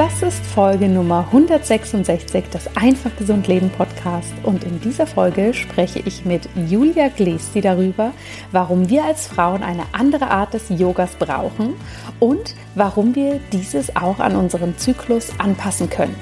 Das ist Folge Nummer 166 des Einfach Gesund Leben Podcast und in dieser Folge spreche ich mit Julia Glesi darüber, warum wir als Frauen eine andere Art des Yogas brauchen und warum wir dieses auch an unseren Zyklus anpassen können.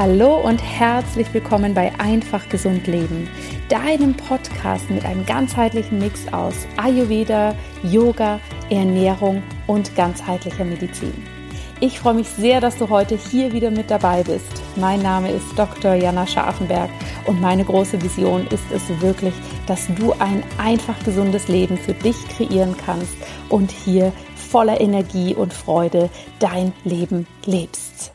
Hallo und herzlich willkommen bei Einfach Gesund Leben, deinem Podcast mit einem ganzheitlichen Mix aus Ayurveda, Yoga, Ernährung und ganzheitlicher Medizin. Ich freue mich sehr, dass du heute hier wieder mit dabei bist. Mein Name ist Dr. Jana Scharfenberg und meine große Vision ist es wirklich, dass du ein einfach gesundes Leben für dich kreieren kannst und hier voller Energie und Freude dein Leben lebst.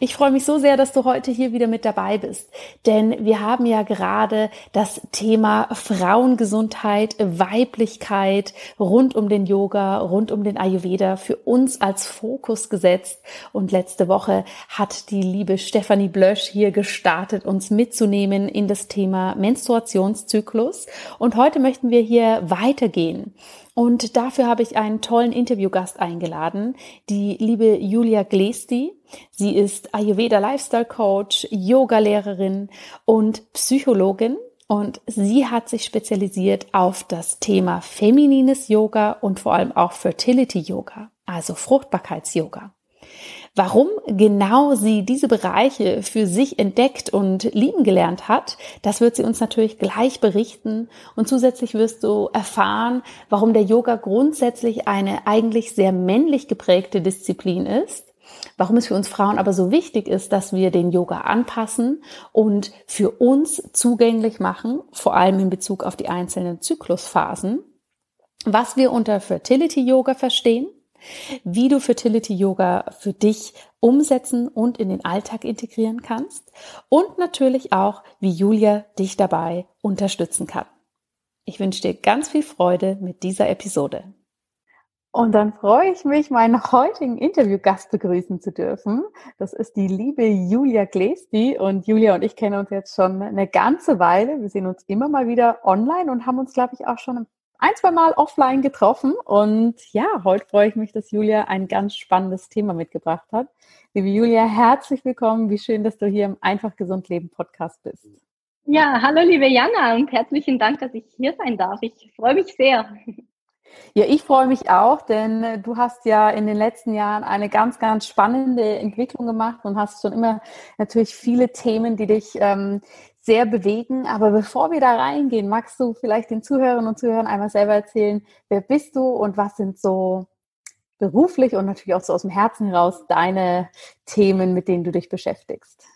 Ich freue mich so sehr, dass du heute hier wieder mit dabei bist, denn wir haben ja gerade das Thema Frauengesundheit, Weiblichkeit rund um den Yoga, rund um den Ayurveda für uns als Fokus gesetzt. Und letzte Woche hat die liebe Stefanie Blösch hier gestartet, uns mitzunehmen in das Thema Menstruationszyklus. Und heute möchten wir hier weitergehen. Und dafür habe ich einen tollen Interviewgast eingeladen, die liebe Julia Glesti. Sie ist Ayurveda Lifestyle Coach, Yoga-Lehrerin und Psychologin. Und sie hat sich spezialisiert auf das Thema feminines Yoga und vor allem auch Fertility Yoga, also Fruchtbarkeits-Yoga. Warum genau sie diese Bereiche für sich entdeckt und lieben gelernt hat, das wird sie uns natürlich gleich berichten. Und zusätzlich wirst du erfahren, warum der Yoga grundsätzlich eine eigentlich sehr männlich geprägte Disziplin ist warum es für uns Frauen aber so wichtig ist, dass wir den Yoga anpassen und für uns zugänglich machen, vor allem in Bezug auf die einzelnen Zyklusphasen, was wir unter Fertility Yoga verstehen wie du Fertility Yoga für dich umsetzen und in den Alltag integrieren kannst und natürlich auch, wie Julia dich dabei unterstützen kann. Ich wünsche dir ganz viel Freude mit dieser Episode. Und dann freue ich mich, meinen heutigen Interviewgast begrüßen zu dürfen. Das ist die liebe Julia Glesti. Und Julia und ich kennen uns jetzt schon eine ganze Weile. Wir sehen uns immer mal wieder online und haben uns, glaube ich, auch schon ein ein, zwei Mal offline getroffen. Und ja, heute freue ich mich, dass Julia ein ganz spannendes Thema mitgebracht hat. Liebe Julia, herzlich willkommen. Wie schön, dass du hier im Einfach Gesund Leben Podcast bist. Ja, hallo liebe Jana und herzlichen Dank, dass ich hier sein darf. Ich freue mich sehr. Ja, ich freue mich auch, denn äh, du hast ja in den letzten Jahren eine ganz, ganz spannende Entwicklung gemacht und hast schon immer natürlich viele Themen, die dich ähm, sehr bewegen. Aber bevor wir da reingehen, magst du vielleicht den Zuhörern und Zuhörern einmal selber erzählen, wer bist du und was sind so beruflich und natürlich auch so aus dem Herzen heraus deine Themen, mit denen du dich beschäftigst?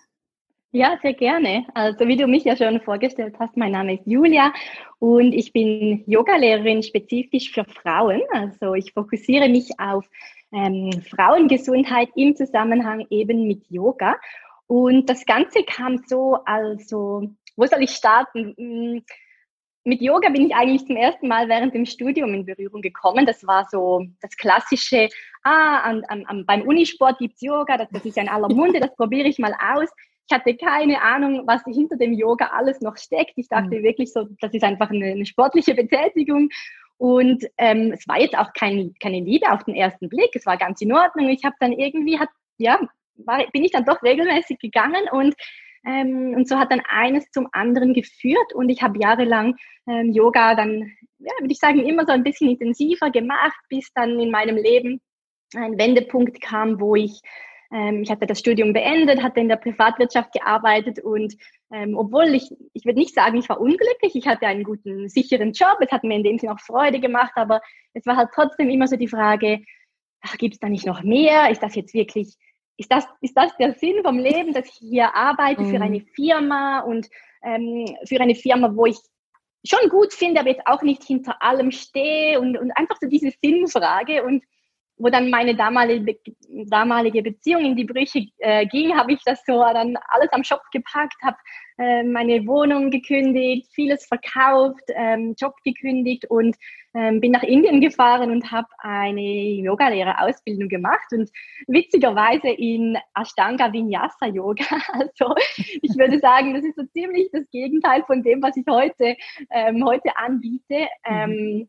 Ja, sehr gerne. Also wie du mich ja schon vorgestellt hast, mein Name ist Julia und ich bin Yogalehrerin spezifisch für Frauen. Also ich fokussiere mich auf ähm, Frauengesundheit im Zusammenhang eben mit Yoga. Und das Ganze kam so, also, wo soll ich starten? Mm, mit Yoga bin ich eigentlich zum ersten Mal während dem Studium in Berührung gekommen. Das war so das klassische, ah, an, an, beim Unisport gibt's Yoga, das, das ist ja in aller Munde, das probiere ich mal aus. Ich hatte keine Ahnung, was hinter dem Yoga alles noch steckt. Ich dachte mhm. wirklich so, das ist einfach eine, eine sportliche Betätigung. Und ähm, es war jetzt auch kein, keine Liebe auf den ersten Blick. Es war ganz in Ordnung. Ich habe dann irgendwie, hat, ja, war, bin ich dann doch regelmäßig gegangen und ähm, und so hat dann eines zum anderen geführt und ich habe jahrelang ähm, Yoga dann, ja, würde ich sagen, immer so ein bisschen intensiver gemacht, bis dann in meinem Leben ein Wendepunkt kam, wo ich, ähm, ich hatte das Studium beendet, hatte in der Privatwirtschaft gearbeitet und ähm, obwohl ich, ich würde nicht sagen, ich war unglücklich, ich hatte einen guten, sicheren Job, es hat mir in dem Sinne auch Freude gemacht, aber es war halt trotzdem immer so die Frage, gibt es da nicht noch mehr? Ist das jetzt wirklich ist das, ist das der Sinn vom Leben, dass ich hier arbeite für mhm. eine Firma und ähm, für eine Firma, wo ich schon gut finde, aber jetzt auch nicht hinter allem stehe und, und einfach so diese Sinnfrage. Und wo dann meine damalige, damalige Beziehung in die Brüche äh, ging, habe ich das so dann alles am Shop gepackt, habe äh, meine Wohnung gekündigt, vieles verkauft, ähm, Job gekündigt und ähm, bin nach Indien gefahren und habe eine Yogalehrerausbildung gemacht und witzigerweise in Ashtanga Vinyasa Yoga. Also ich würde sagen, das ist so ziemlich das Gegenteil von dem, was ich heute, ähm, heute anbiete. Mhm. Ähm,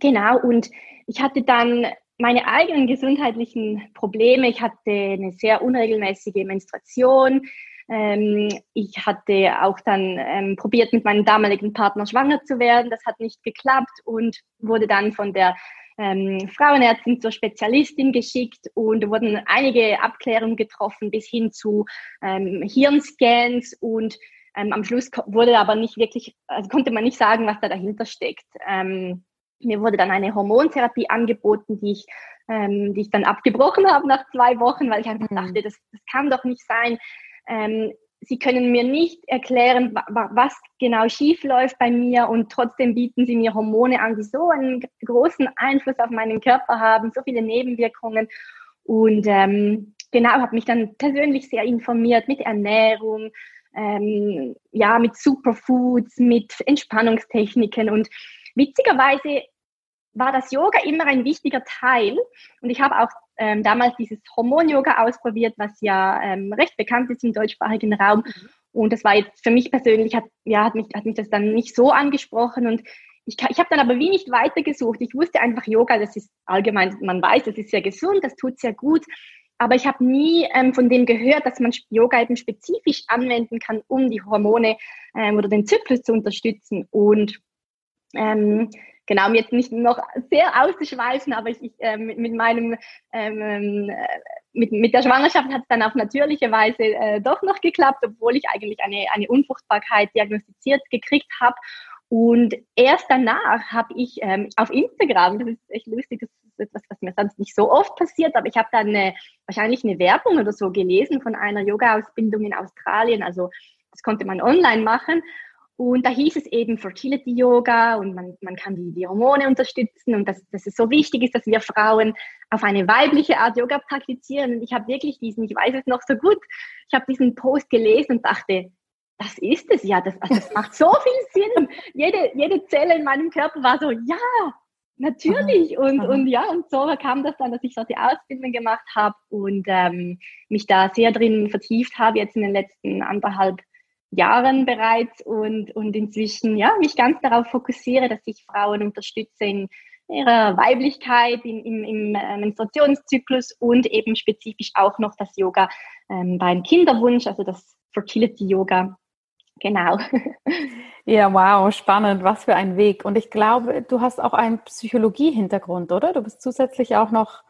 genau, und ich hatte dann meine eigenen gesundheitlichen Probleme. Ich hatte eine sehr unregelmäßige Menstruation. Ähm, ich hatte auch dann ähm, probiert, mit meinem damaligen Partner schwanger zu werden. Das hat nicht geklappt und wurde dann von der ähm, Frauenärztin zur Spezialistin geschickt und wurden einige Abklärungen getroffen bis hin zu Hirnscans und am Schluss wurde aber nicht wirklich, also konnte man nicht sagen, was da dahinter steckt. Ähm, mir wurde dann eine Hormontherapie angeboten, die ich, ähm, die ich dann abgebrochen habe nach zwei Wochen, weil ich einfach mhm. dachte, das, das kann doch nicht sein. Ähm, Sie können mir nicht erklären, was genau schief läuft bei mir und trotzdem bieten Sie mir Hormone an, die so einen großen Einfluss auf meinen Körper haben, so viele Nebenwirkungen. Und ähm, genau, habe mich dann persönlich sehr informiert mit Ernährung, ähm, ja, mit Superfoods, mit Entspannungstechniken und witzigerweise war das Yoga immer ein wichtiger Teil. Und ich habe auch ähm, damals dieses Hormon-Yoga ausprobiert, was ja ähm, recht bekannt ist im deutschsprachigen Raum. Mhm. Und das war jetzt für mich persönlich, hat, ja, hat, mich, hat mich das dann nicht so angesprochen. Und ich, ich habe dann aber wie nicht weitergesucht. Ich wusste einfach, Yoga, das ist allgemein, man weiß, das ist sehr gesund, das tut sehr gut. Aber ich habe nie ähm, von dem gehört, dass man Yoga eben spezifisch anwenden kann, um die Hormone ähm, oder den Zyklus zu unterstützen. Und ähm, genau, um jetzt nicht noch sehr auszuschweifen, aber ich, ich äh, mit, mit, meinem, ähm, äh, mit, mit der Schwangerschaft hat es dann auf natürliche Weise äh, doch noch geklappt, obwohl ich eigentlich eine, eine Unfruchtbarkeit diagnostiziert gekriegt habe. Und erst danach habe ich ähm, auf Instagram, das ist echt lustig, das ist etwas, was mir sonst nicht so oft passiert, aber ich habe dann eine, wahrscheinlich eine Werbung oder so gelesen von einer Yoga-Ausbildung in Australien. Also das konnte man online machen. Und da hieß es eben Fertility Yoga und man, man kann die, die Hormone unterstützen und dass, dass es so wichtig ist, dass wir Frauen auf eine weibliche Art Yoga praktizieren. Und ich habe wirklich diesen, ich weiß es noch so gut, ich habe diesen Post gelesen und dachte, das ist es ja, das, also das macht so viel Sinn. Jede, jede Zelle in meinem Körper war so, ja, natürlich. Und, und ja, und so kam das dann, dass ich so die Ausbildung gemacht habe und ähm, mich da sehr drin vertieft habe, jetzt in den letzten anderthalb Jahren bereits und, und inzwischen ja, mich ganz darauf fokussiere, dass ich Frauen unterstütze in ihrer Weiblichkeit, in, im, im äh, Menstruationszyklus und eben spezifisch auch noch das Yoga ähm, beim Kinderwunsch, also das Fertility Yoga. Genau. Ja, wow, spannend, was für ein Weg. Und ich glaube, du hast auch einen Psychologie-Hintergrund, oder? Du bist zusätzlich auch noch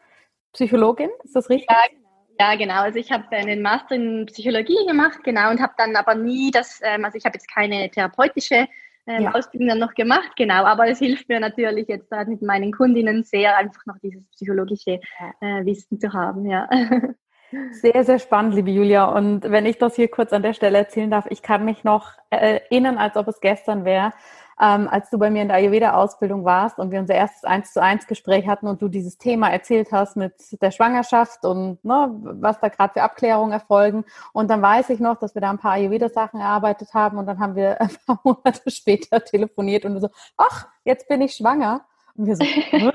Psychologin, ist das richtig? Ja, ja, genau. Also ich habe einen Master in Psychologie gemacht, genau, und habe dann aber nie das, ähm, also ich habe jetzt keine therapeutische ähm, ja. Ausbildung dann noch gemacht, genau, aber es hilft mir natürlich jetzt halt mit meinen Kundinnen sehr, einfach noch dieses psychologische äh, Wissen zu haben, ja. Sehr, sehr spannend, liebe Julia. Und wenn ich das hier kurz an der Stelle erzählen darf, ich kann mich noch erinnern, als ob es gestern wäre, ähm, als du bei mir in der Ayurveda-Ausbildung warst und wir unser erstes eins zu eins Gespräch hatten und du dieses Thema erzählt hast mit der Schwangerschaft und ne, was da gerade für Abklärungen erfolgen. Und dann weiß ich noch, dass wir da ein paar Ayurveda-Sachen erarbeitet haben und dann haben wir ein paar Monate später telefoniert und so, ach, jetzt bin ich schwanger. Und wir so, hm?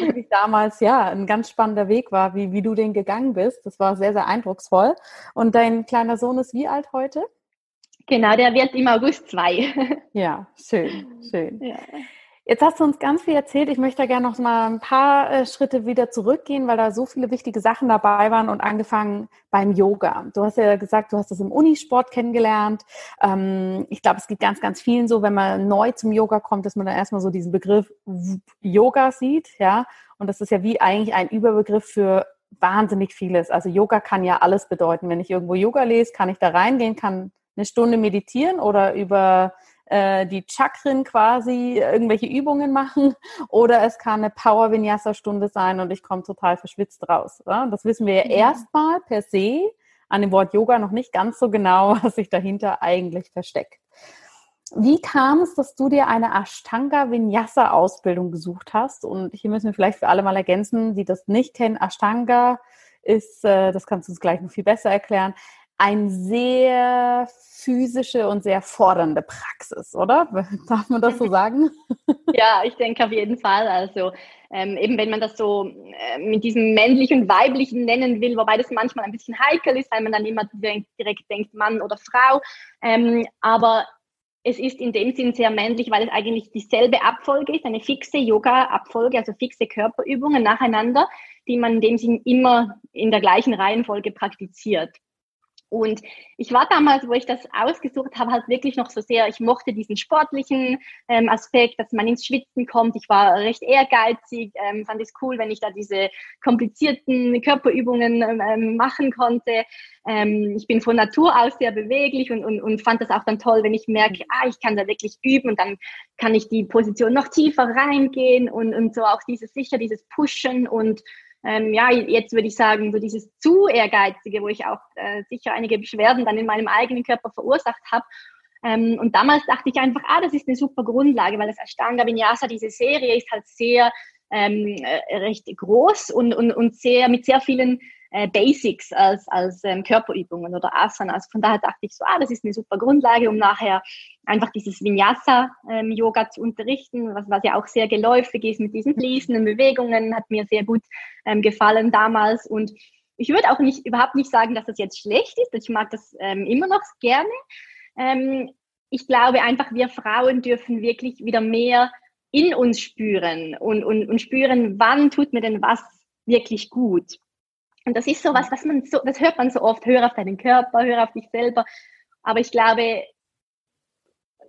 wirklich damals ja ein ganz spannender Weg war, wie, wie du den gegangen bist. Das war sehr, sehr eindrucksvoll. Und dein kleiner Sohn ist wie alt heute? Genau, der wird im August zwei. Ja, schön, schön. Ja. Jetzt hast du uns ganz viel erzählt. Ich möchte da gerne noch mal ein paar äh, Schritte wieder zurückgehen, weil da so viele wichtige Sachen dabei waren und angefangen beim Yoga. Du hast ja gesagt, du hast das im Unisport kennengelernt. Ähm, ich glaube, es gibt ganz, ganz vielen so, wenn man neu zum Yoga kommt, dass man dann erstmal so diesen Begriff Yoga sieht, ja. Und das ist ja wie eigentlich ein Überbegriff für wahnsinnig vieles. Also Yoga kann ja alles bedeuten. Wenn ich irgendwo Yoga lese, kann ich da reingehen, kann eine Stunde meditieren oder über äh, die Chakren quasi irgendwelche Übungen machen oder es kann eine Power Vinyasa Stunde sein und ich komme total verschwitzt raus. Oder? Das wissen wir ja, ja erstmal per se an dem Wort Yoga noch nicht ganz so genau, was sich dahinter eigentlich versteckt. wie kam es, dass du dir eine Ashtanga Vinyasa Ausbildung gesucht hast? Und hier müssen wir vielleicht für alle mal ergänzen, die das nicht kennen. Ashtanga ist, äh, das kannst du uns gleich noch viel besser erklären, eine sehr physische und sehr fordernde Praxis, oder? Darf man das so sagen? Ja, ich denke auf jeden Fall. Also ähm, eben wenn man das so äh, mit diesem männlich und weiblichen nennen will, wobei das manchmal ein bisschen heikel ist, weil man dann immer direkt, direkt denkt Mann oder Frau. Ähm, aber es ist in dem Sinn sehr männlich, weil es eigentlich dieselbe Abfolge ist, eine fixe Yoga-Abfolge, also fixe Körperübungen nacheinander, die man in dem Sinn immer in der gleichen Reihenfolge praktiziert. Und ich war damals, wo ich das ausgesucht habe, halt wirklich noch so sehr, ich mochte diesen sportlichen ähm, Aspekt, dass man ins Schwitzen kommt. Ich war recht ehrgeizig, ähm, fand es cool, wenn ich da diese komplizierten Körperübungen ähm, ähm machen konnte. Ähm, ich bin von Natur aus sehr beweglich und, und, und fand das auch dann toll, wenn ich merke, ah, ich kann da wirklich üben und dann kann ich die Position noch tiefer reingehen und, und so auch dieses sicher, dieses Pushen und ähm, ja, jetzt würde ich sagen, so dieses zu ehrgeizige, wo ich auch äh, sicher einige Beschwerden dann in meinem eigenen Körper verursacht habe. Ähm, und damals dachte ich einfach, ah, das ist eine super Grundlage, weil das Ashtanga Vinyasa, diese Serie ist halt sehr ähm, äh, recht groß und, und, und sehr mit sehr vielen äh, Basics als, als ähm, Körperübungen oder Asanas. Von daher dachte ich so, ah, das ist eine super Grundlage, um nachher einfach dieses Vinyasa-Yoga ähm, zu unterrichten, was, was ja auch sehr geläufig ist mit diesen fließenden Bewegungen, hat mir sehr gut ähm, gefallen damals. Und ich würde auch nicht, überhaupt nicht sagen, dass das jetzt schlecht ist. Ich mag das ähm, immer noch gerne. Ähm, ich glaube einfach, wir Frauen dürfen wirklich wieder mehr in uns spüren und, und, und spüren, wann tut mir denn was wirklich gut. Und das ist so was, was man so, das hört man so oft, hör auf deinen Körper, hör auf dich selber. Aber ich glaube,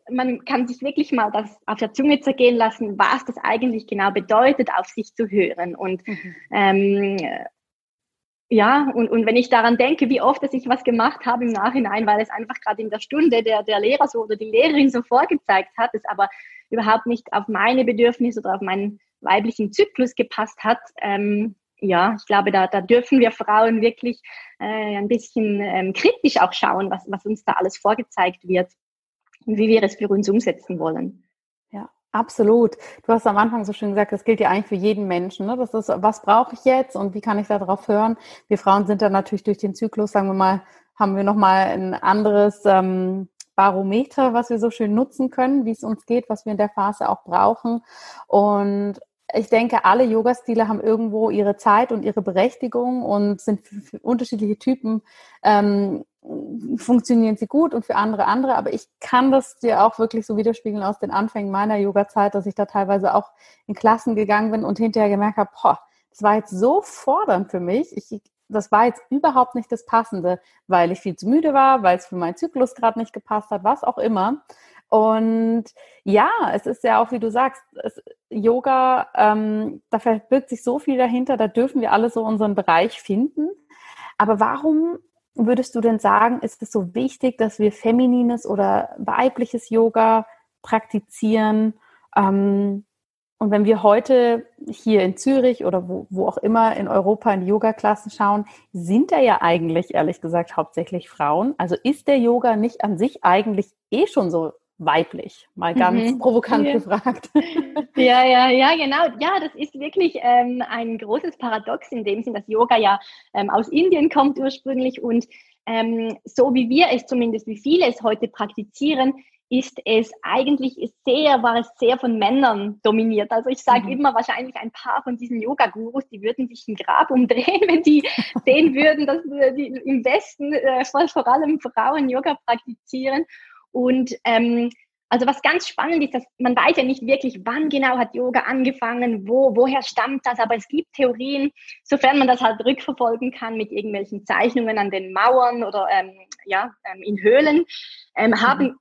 man kann sich wirklich mal das auf der Zunge zergehen lassen, was das eigentlich genau bedeutet, auf sich zu hören. Und mhm. ähm, ja, und, und wenn ich daran denke, wie oft dass ich was gemacht habe im Nachhinein, weil es einfach gerade in der Stunde der, der Lehrer so oder die Lehrerin so vorgezeigt hat, es aber überhaupt nicht auf meine Bedürfnisse oder auf meinen weiblichen Zyklus gepasst hat, ähm, ja, ich glaube, da, da dürfen wir Frauen wirklich äh, ein bisschen ähm, kritisch auch schauen, was, was uns da alles vorgezeigt wird und wie wir es für uns umsetzen wollen. Ja, absolut. Du hast am Anfang so schön gesagt, das gilt ja eigentlich für jeden Menschen. Ne? Das ist, was brauche ich jetzt und wie kann ich darauf hören? Wir Frauen sind da natürlich durch den Zyklus, sagen wir mal, haben wir nochmal ein anderes ähm, Barometer, was wir so schön nutzen können, wie es uns geht, was wir in der Phase auch brauchen. Und ich denke, alle Yoga-Stile haben irgendwo ihre Zeit und ihre Berechtigung und sind für, unterschiedliche Typen ähm, funktionieren sie gut und für andere andere. Aber ich kann das dir auch wirklich so widerspiegeln aus den Anfängen meiner Yoga-Zeit, dass ich da teilweise auch in Klassen gegangen bin und hinterher gemerkt habe, boah, das war jetzt so fordernd für mich. Ich, das war jetzt überhaupt nicht das Passende, weil ich viel zu müde war, weil es für meinen Zyklus gerade nicht gepasst hat, was auch immer. Und ja, es ist ja auch, wie du sagst, es, Yoga, ähm, da verbirgt sich so viel dahinter, da dürfen wir alle so unseren Bereich finden. Aber warum würdest du denn sagen, ist es so wichtig, dass wir feminines oder weibliches Yoga praktizieren? Ähm, und wenn wir heute hier in Zürich oder wo, wo auch immer in Europa in Yoga-Klassen schauen, sind da ja eigentlich, ehrlich gesagt, hauptsächlich Frauen. Also ist der Yoga nicht an sich eigentlich eh schon so weiblich? Mal ganz mhm. provokant ja. gefragt. Ja, ja, ja, genau. Ja, das ist wirklich ähm, ein großes Paradox in dem Sinn, dass Yoga ja ähm, aus Indien kommt ursprünglich und ähm, so wie wir es zumindest, wie viele es heute praktizieren, ist es eigentlich sehr, war es sehr von Männern dominiert. Also ich sage mhm. immer, wahrscheinlich ein paar von diesen Yoga-Gurus, die würden sich ein Grab umdrehen, wenn die sehen würden, dass die im Westen äh, vor allem Frauen Yoga praktizieren. Und ähm, also was ganz spannend ist, dass man weiß ja nicht wirklich, wann genau hat Yoga angefangen, wo, woher stammt das, aber es gibt Theorien, sofern man das halt rückverfolgen kann mit irgendwelchen Zeichnungen an den Mauern oder ähm, ja, ähm, in Höhlen, ähm, mhm. haben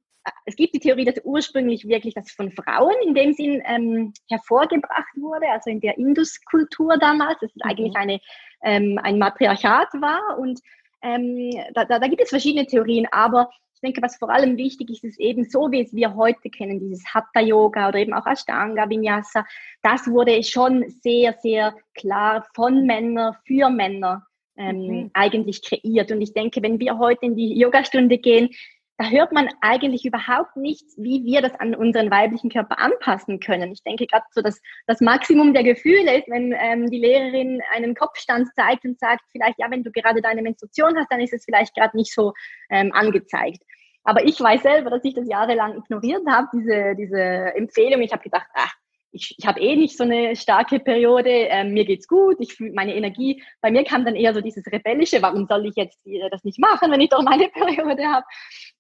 es gibt die Theorie, dass ursprünglich wirklich das von Frauen in dem Sinn ähm, hervorgebracht wurde, also in der Induskultur damals, dass es mhm. eigentlich eine, ähm, ein Matriarchat war und ähm, da, da, da gibt es verschiedene Theorien, aber denke, was vor allem wichtig ist, ist eben so, wie es wir heute kennen, dieses Hatha-Yoga oder eben auch Ashtanga, Vinyasa, das wurde schon sehr, sehr klar von Männern für Männer ähm, mhm. eigentlich kreiert. Und ich denke, wenn wir heute in die Yogastunde gehen, da hört man eigentlich überhaupt nichts, wie wir das an unseren weiblichen Körper anpassen können. Ich denke gerade so, dass das Maximum der Gefühle ist, wenn ähm, die Lehrerin einen Kopfstand zeigt und sagt, vielleicht, ja, wenn du gerade deine Menstruation hast, dann ist es vielleicht gerade nicht so ähm, angezeigt. Aber ich weiß selber, dass ich das jahrelang ignoriert habe, diese, diese Empfehlung. Ich habe gedacht, ach, ich, ich habe eh nicht so eine starke Periode, ähm, mir geht's gut, ich fühle meine Energie. Bei mir kam dann eher so dieses Rebellische, warum soll ich jetzt das nicht machen, wenn ich doch meine Periode habe?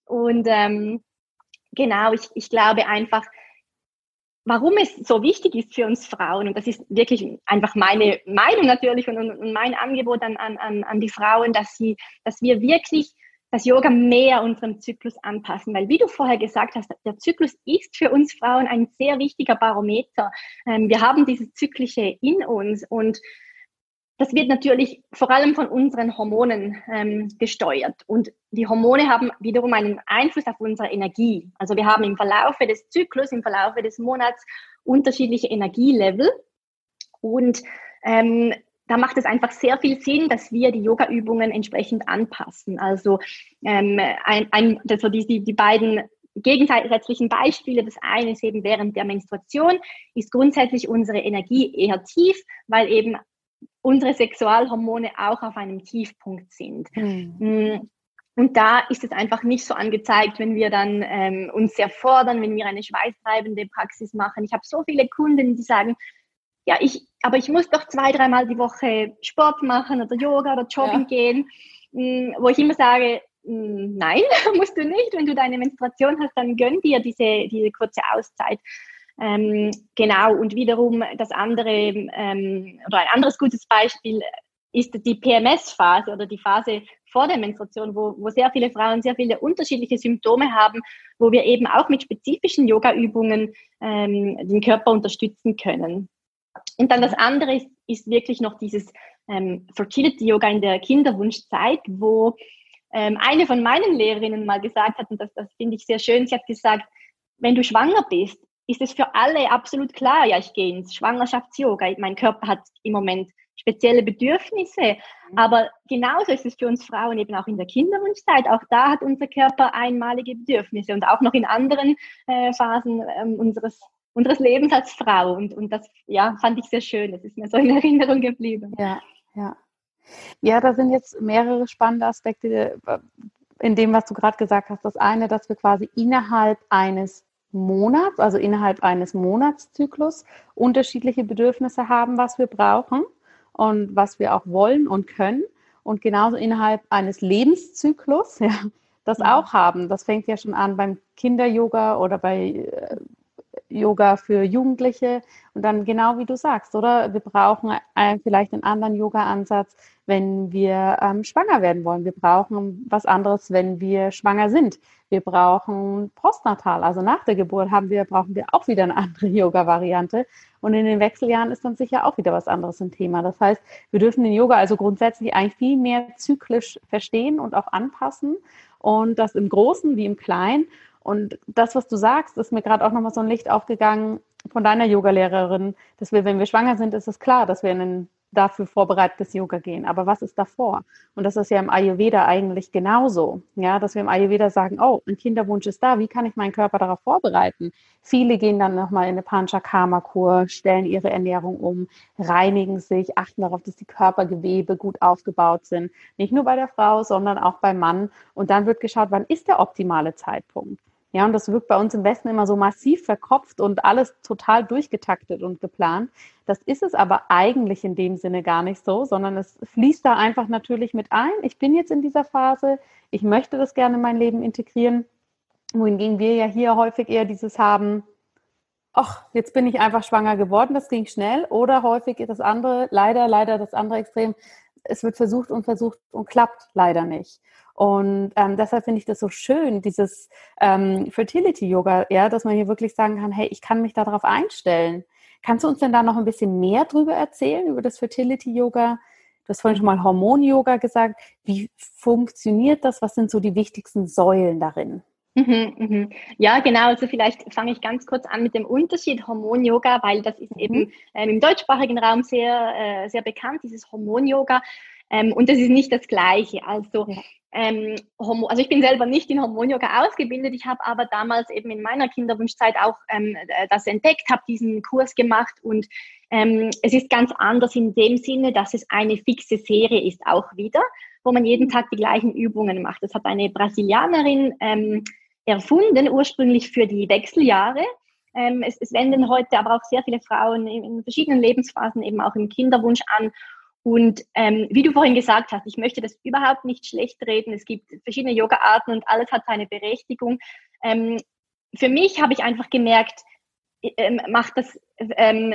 Und ähm, genau, ich, ich glaube einfach, warum es so wichtig ist für uns Frauen, und das ist wirklich einfach meine Meinung natürlich und, und mein Angebot an, an, an die Frauen, dass, sie, dass wir wirklich das Yoga mehr unserem Zyklus anpassen. Weil wie du vorher gesagt hast, der Zyklus ist für uns Frauen ein sehr wichtiger Barometer. Ähm, wir haben dieses Zyklische in uns und das wird natürlich vor allem von unseren Hormonen ähm, gesteuert. Und die Hormone haben wiederum einen Einfluss auf unsere Energie. Also wir haben im Verlaufe des Zyklus, im Verlaufe des Monats unterschiedliche Energielevel. Und ähm, da macht es einfach sehr viel Sinn, dass wir die Yoga-Übungen entsprechend anpassen. Also, ähm, ein, ein, also die, die, die beiden gegensätzlichen Beispiele. Das eine ist eben während der Menstruation, ist grundsätzlich unsere Energie eher tief, weil eben unsere Sexualhormone auch auf einem Tiefpunkt sind. Mhm. Und da ist es einfach nicht so angezeigt, wenn wir dann ähm, uns sehr fordern, wenn wir eine schweißtreibende Praxis machen. Ich habe so viele Kunden, die sagen, ja, ich, aber ich muss doch zwei, dreimal die Woche Sport machen oder Yoga oder Jogging ja. gehen, hm, wo ich immer sage, hm, nein, musst du nicht. Wenn du deine Menstruation hast, dann gönn dir diese, diese kurze Auszeit. Ähm, genau, und wiederum das andere ähm, oder ein anderes gutes Beispiel ist die PMS-Phase oder die Phase vor der Menstruation, wo, wo sehr viele Frauen sehr viele unterschiedliche Symptome haben, wo wir eben auch mit spezifischen Yoga-Übungen ähm, den Körper unterstützen können. Und dann das andere ist, ist wirklich noch dieses ähm, Fertility Yoga in der Kinderwunschzeit, wo ähm, eine von meinen Lehrerinnen mal gesagt hat, und das, das finde ich sehr schön, sie hat gesagt, wenn du schwanger bist, ist es für alle absolut klar, ja, ich gehe ins Schwangerschafts-Yoga, mein Körper hat im Moment spezielle Bedürfnisse, mhm. aber genauso ist es für uns Frauen eben auch in der Kinderwunschzeit, auch da hat unser Körper einmalige Bedürfnisse. Und auch noch in anderen äh, Phasen ähm, unseres unseres Lebens als Frau. Und, und das ja, fand ich sehr schön. Das ist mir so in Erinnerung geblieben. Ja, ja. Ja, da sind jetzt mehrere spannende Aspekte äh, in dem, was du gerade gesagt hast. Das eine, dass wir quasi innerhalb eines Monats, also innerhalb eines Monatszyklus, unterschiedliche Bedürfnisse haben, was wir brauchen und was wir auch wollen und können. Und genauso innerhalb eines Lebenszyklus, ja, das ja. auch haben. Das fängt ja schon an beim Kinder-Yoga oder bei äh, Yoga für Jugendliche und dann genau wie du sagst, oder? Wir brauchen ein, vielleicht einen anderen Yoga-Ansatz, wenn wir ähm, schwanger werden wollen. Wir brauchen was anderes, wenn wir schwanger sind. Wir brauchen postnatal, also nach der Geburt haben wir, brauchen wir auch wieder eine andere Yoga-Variante. Und in den Wechseljahren ist dann sicher auch wieder was anderes ein Thema. Das heißt, wir dürfen den Yoga also grundsätzlich eigentlich viel mehr zyklisch verstehen und auch anpassen. Und das im Großen wie im Kleinen. Und das, was du sagst, ist mir gerade auch nochmal so ein Licht aufgegangen von deiner Yogalehrerin, dass wir, wenn wir schwanger sind, ist es klar, dass wir in ein dafür vorbereitetes Yoga gehen. Aber was ist davor? Und das ist ja im Ayurveda eigentlich genauso. Ja, dass wir im Ayurveda sagen, oh, ein Kinderwunsch ist da, wie kann ich meinen Körper darauf vorbereiten? Viele gehen dann nochmal in eine Panchakarma-Kur, stellen ihre Ernährung um, reinigen sich, achten darauf, dass die Körpergewebe gut aufgebaut sind. Nicht nur bei der Frau, sondern auch beim Mann. Und dann wird geschaut, wann ist der optimale Zeitpunkt? Ja, und das wirkt bei uns im Westen immer so massiv verkopft und alles total durchgetaktet und geplant. Das ist es aber eigentlich in dem Sinne gar nicht so, sondern es fließt da einfach natürlich mit ein. Ich bin jetzt in dieser Phase, ich möchte das gerne in mein Leben integrieren. Wohingegen wir ja hier häufig eher dieses haben, ach, jetzt bin ich einfach schwanger geworden, das ging schnell. Oder häufig das andere, leider, leider das andere Extrem, es wird versucht und versucht und klappt leider nicht. Und ähm, deshalb finde ich das so schön, dieses ähm, Fertility-Yoga, ja, dass man hier wirklich sagen kann, hey, ich kann mich darauf einstellen. Kannst du uns denn da noch ein bisschen mehr drüber erzählen, über das Fertility-Yoga? Du hast vorhin schon mal Hormon-Yoga gesagt. Wie funktioniert das? Was sind so die wichtigsten Säulen darin? Mhm, mhm. Ja, genau. Also vielleicht fange ich ganz kurz an mit dem Unterschied Hormon-Yoga, weil das ist mhm. eben ähm, im deutschsprachigen Raum sehr, äh, sehr bekannt, dieses Hormon-Yoga. Ähm, und das ist nicht das Gleiche. Also, ähm, also ich bin selber nicht in Hormon-Yoga ausgebildet. Ich habe aber damals eben in meiner Kinderwunschzeit auch ähm, das entdeckt, habe diesen Kurs gemacht und ähm, es ist ganz anders in dem Sinne, dass es eine fixe Serie ist, auch wieder, wo man jeden Tag die gleichen Übungen macht. Das hat eine Brasilianerin ähm, erfunden, ursprünglich für die Wechseljahre. Ähm, es, es, wenden heute aber auch sehr viele Frauen in, in, verschiedenen Lebensphasen eben auch im Kinderwunsch an. Und ähm, wie du vorhin gesagt hast, ich möchte das überhaupt nicht schlecht reden. Es gibt verschiedene Yoga-Arten und alles hat seine Berechtigung. Ähm, für mich habe ich einfach gemerkt, ähm, macht das ähm,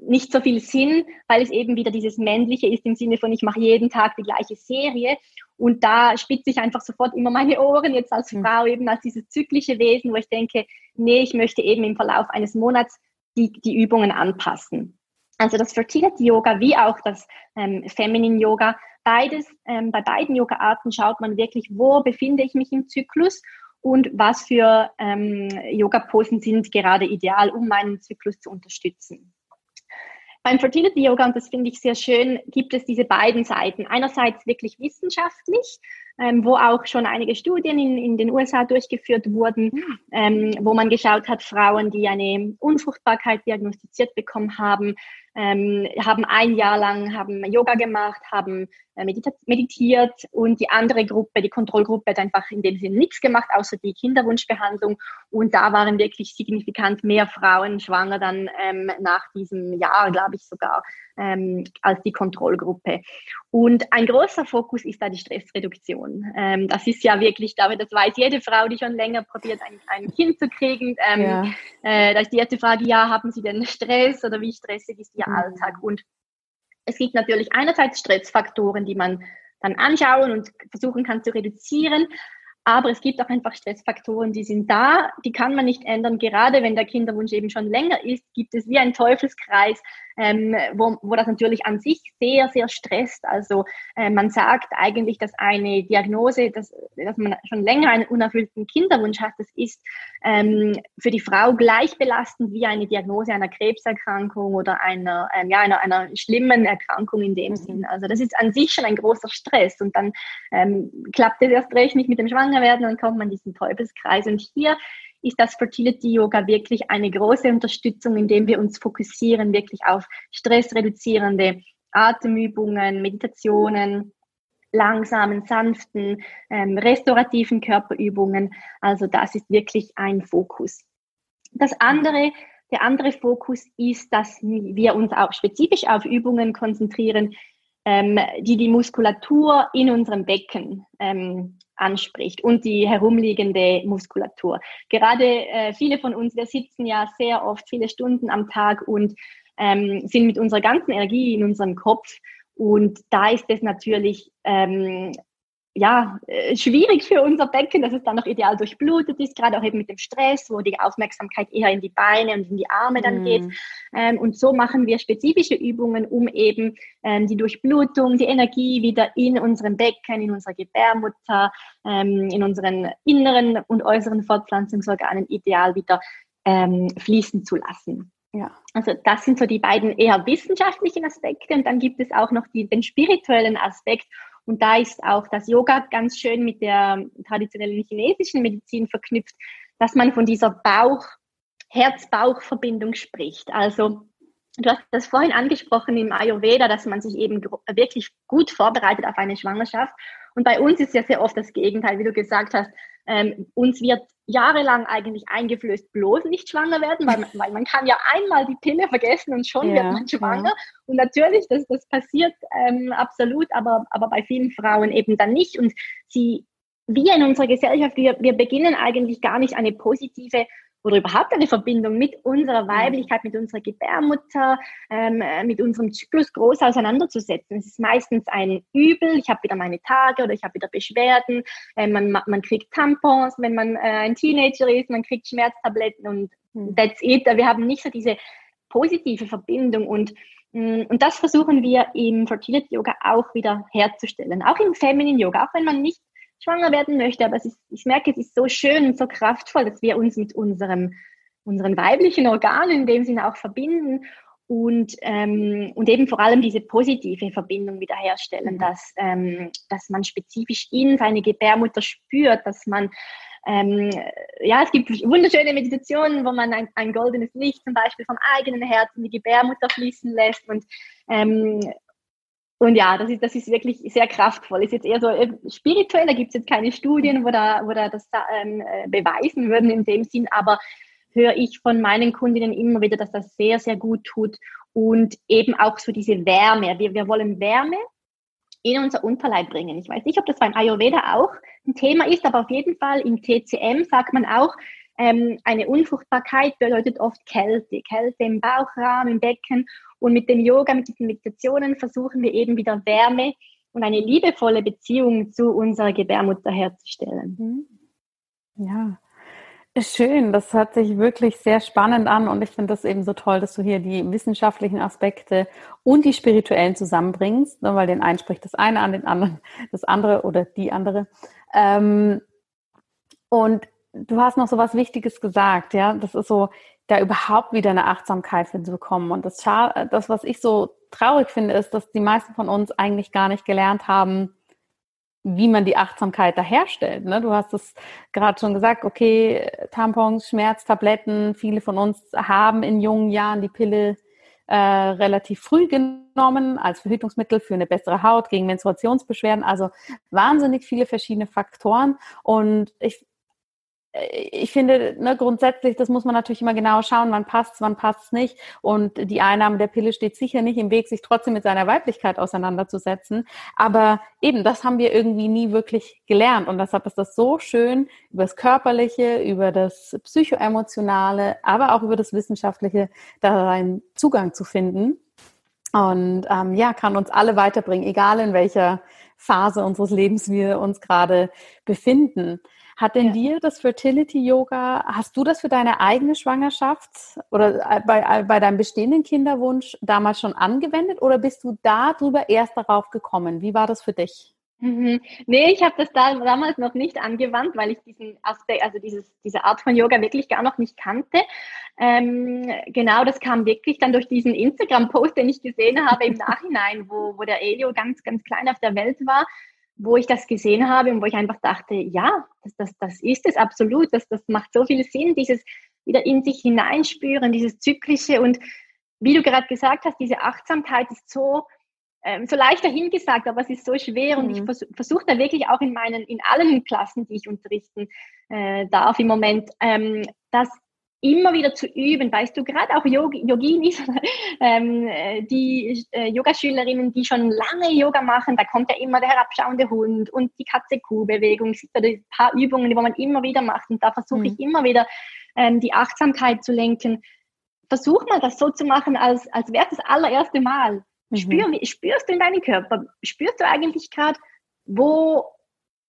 nicht so viel Sinn, weil es eben wieder dieses Männliche ist im Sinne von, ich mache jeden Tag die gleiche Serie und da spitze ich einfach sofort immer meine Ohren jetzt als hm. Frau eben als dieses zyklische Wesen, wo ich denke, nee, ich möchte eben im Verlauf eines Monats die, die Übungen anpassen. Also das Fertility Yoga wie auch das ähm, Feminine Yoga, beides, ähm, bei beiden Yoga-Arten schaut man wirklich, wo befinde ich mich im Zyklus und was für ähm, Yoga-Posen sind gerade ideal, um meinen Zyklus zu unterstützen. Beim Fertility Yoga, und das finde ich sehr schön, gibt es diese beiden Seiten. Einerseits wirklich wissenschaftlich, ähm, wo auch schon einige Studien in, in den USA durchgeführt wurden, hm. ähm, wo man geschaut hat, Frauen, die eine Unfruchtbarkeit diagnostiziert bekommen haben, ähm, haben ein Jahr lang haben Yoga gemacht, haben äh, meditiert und die andere Gruppe, die Kontrollgruppe, hat einfach in dem Sinne nichts gemacht, außer die Kinderwunschbehandlung. Und da waren wirklich signifikant mehr Frauen schwanger dann ähm, nach diesem Jahr, glaube ich sogar, ähm, als die Kontrollgruppe. Und ein großer Fokus ist da die Stressreduktion. Ähm, das ist ja wirklich, glaube das weiß jede Frau, die schon länger probiert, ein, ein Kind zu kriegen. Ähm, ja. äh, da ist die erste Frage, ja, haben Sie denn Stress oder wie stressig ist Ihr mhm. Alltag? Und es gibt natürlich einerseits Stressfaktoren, die man dann anschauen und versuchen kann zu reduzieren. Aber es gibt auch einfach Stressfaktoren, die sind da, die kann man nicht ändern. Gerade wenn der Kinderwunsch eben schon länger ist, gibt es wie ein Teufelskreis, ähm, wo, wo das natürlich an sich sehr, sehr stresst. Also äh, man sagt eigentlich, dass eine Diagnose, dass, dass man schon länger einen unerfüllten Kinderwunsch hat, das ist ähm, für die Frau gleich belastend wie eine Diagnose einer Krebserkrankung oder einer, ähm, ja, einer, einer schlimmen Erkrankung in dem mhm. Sinn. Also das ist an sich schon ein großer Stress und dann ähm, klappt es erst recht nicht mit dem Schwangerwerden und kommt man in diesen Teufelskreis. Und hier ist das Fertility Yoga wirklich eine große Unterstützung, indem wir uns fokussieren wirklich auf stressreduzierende Atemübungen, Meditationen, langsamen, sanften, ähm, restaurativen Körperübungen. Also das ist wirklich ein Fokus. Das andere, der andere Fokus ist, dass wir uns auch spezifisch auf Übungen konzentrieren, ähm, die die Muskulatur in unserem Becken ähm, anspricht und die herumliegende Muskulatur. Gerade äh, viele von uns, wir sitzen ja sehr oft viele Stunden am Tag und ähm, sind mit unserer ganzen Energie in unserem Kopf. Und da ist es natürlich ähm, ja, äh, schwierig für unser Becken, dass es dann noch ideal durchblutet ist, gerade auch eben mit dem Stress, wo die Aufmerksamkeit eher in die Beine und in die Arme dann mm. geht. Ähm, und so machen wir spezifische Übungen, um eben ähm, die Durchblutung, die Energie wieder in unserem Becken, in unserer Gebärmutter, ähm, in unseren inneren und äußeren Fortpflanzungsorganen ideal wieder ähm, fließen zu lassen. Ja. Also das sind so die beiden eher wissenschaftlichen Aspekte und dann gibt es auch noch die, den spirituellen Aspekt und da ist auch das Yoga ganz schön mit der traditionellen chinesischen Medizin verknüpft, dass man von dieser Bauch, Herz-Bauch-Verbindung spricht. Also Du hast das vorhin angesprochen im Ayurveda, dass man sich eben wirklich gut vorbereitet auf eine Schwangerschaft. Und bei uns ist ja sehr oft das Gegenteil, wie du gesagt hast. Ähm, uns wird jahrelang eigentlich eingeflößt, bloß nicht schwanger werden, weil man, weil man kann ja einmal die Pille vergessen und schon ja, wird man schwanger. Ja. Und natürlich, das, das passiert ähm, absolut, aber, aber bei vielen Frauen eben dann nicht. Und sie, wir in unserer Gesellschaft, wir, wir beginnen eigentlich gar nicht eine positive oder überhaupt eine Verbindung mit unserer Weiblichkeit, mit unserer Gebärmutter, ähm, äh, mit unserem Zyklus groß auseinanderzusetzen. Es ist meistens ein Übel, ich habe wieder meine Tage oder ich habe wieder Beschwerden, äh, man, man kriegt Tampons, wenn man äh, ein Teenager ist, man kriegt Schmerztabletten und hm. that's it. Wir haben nicht so diese positive Verbindung und mm, und das versuchen wir im Fertility Yoga auch wieder herzustellen. Auch im Feminine Yoga, auch wenn man nicht schwanger werden möchte. Aber ist, ich merke, es ist so schön und so kraftvoll, dass wir uns mit unserem, unseren weiblichen Organen in dem Sinne auch verbinden. und, ähm, und eben vor allem diese positive Verbindung wiederherstellen, mhm. dass, ähm, dass man spezifisch in seine Gebärmutter spürt, dass man ähm, ja, es gibt wunderschöne Meditationen, wo man ein, ein, goldenes Licht zum Beispiel vom eigenen Herz in die Gebärmutter fließen lässt und ähm, und ja, das ist, das ist wirklich sehr kraftvoll. Ist jetzt eher so äh, spirituell, da gibt es jetzt keine Studien, wo da, wo da das ähm, äh, beweisen würden in dem Sinn, aber höre ich von meinen Kundinnen immer wieder, dass das sehr, sehr gut tut und eben auch so diese Wärme. Wir, wir wollen Wärme in unser Unterleib bringen. Ich weiß nicht, ob das beim Ayurveda auch ein Thema ist, aber auf jeden Fall im TCM sagt man auch, ähm, eine Unfruchtbarkeit bedeutet oft Kälte, Kälte im Bauchraum, im Becken. Und mit dem Yoga, mit diesen Meditationen versuchen wir eben wieder Wärme und eine liebevolle Beziehung zu unserer Gebärmutter herzustellen. Mhm. Ja, Schön, das hört sich wirklich sehr spannend an und ich finde das eben so toll, dass du hier die wissenschaftlichen Aspekte und die spirituellen zusammenbringst, ne, weil den einen spricht das eine an, den anderen das andere oder die andere. Ähm, und du hast noch so was Wichtiges gesagt, ja, das ist so, da überhaupt wieder eine Achtsamkeit für zu bekommen. Und das, das, was ich so traurig finde, ist, dass die meisten von uns eigentlich gar nicht gelernt haben, wie man die Achtsamkeit da herstellt. Ne? Du hast es gerade schon gesagt, okay, Tampons, Schmerztabletten, viele von uns haben in jungen Jahren die Pille äh, relativ früh genommen als Verhütungsmittel für eine bessere Haut, gegen Menstruationsbeschwerden. Also wahnsinnig viele verschiedene Faktoren. Und ich ich finde, ne, grundsätzlich, das muss man natürlich immer genau schauen, wann passt wann passt nicht. Und die Einnahme der Pille steht sicher nicht im Weg, sich trotzdem mit seiner Weiblichkeit auseinanderzusetzen. Aber eben, das haben wir irgendwie nie wirklich gelernt. Und deshalb ist das so schön, über das Körperliche, über das Psychoemotionale, aber auch über das Wissenschaftliche, da einen Zugang zu finden. Und ähm, ja, kann uns alle weiterbringen, egal in welcher Phase unseres Lebens wir uns gerade befinden. Hat denn ja. dir das Fertility Yoga, hast du das für deine eigene Schwangerschaft oder äh, bei, äh, bei deinem bestehenden Kinderwunsch damals schon angewendet oder bist du darüber erst darauf gekommen? Wie war das für dich? Mhm. Nee, ich habe das da damals noch nicht angewandt, weil ich diesen Aspekt, also dieses, diese Art von Yoga wirklich gar noch nicht kannte. Ähm, genau, das kam wirklich dann durch diesen Instagram-Post, den ich gesehen habe im Nachhinein, wo, wo der Elio ganz, ganz klein auf der Welt war wo ich das gesehen habe und wo ich einfach dachte, ja, das, das, das ist es absolut, das, das macht so viel Sinn, dieses wieder in sich hineinspüren, dieses Zyklische und wie du gerade gesagt hast, diese Achtsamkeit ist so, ähm, so leicht dahingesagt, aber es ist so schwer mhm. und ich mhm. vers versuche da wirklich auch in meinen, in allen Klassen, die ich unterrichten äh, darf im Moment, ähm, das immer wieder zu üben, weißt du, gerade auch Yog Yoginis, ähm, die äh, Yogaschülerinnen, die schon lange Yoga machen, da kommt ja immer der herabschauende Hund und die Katze-Kuh-Bewegung, ein paar Übungen, die man immer wieder macht und da versuche mhm. ich immer wieder ähm, die Achtsamkeit zu lenken. Versuch mal das so zu machen, als, als wäre es das allererste Mal. Mhm. Spür, spürst du in deinen Körper, spürst du eigentlich gerade, wo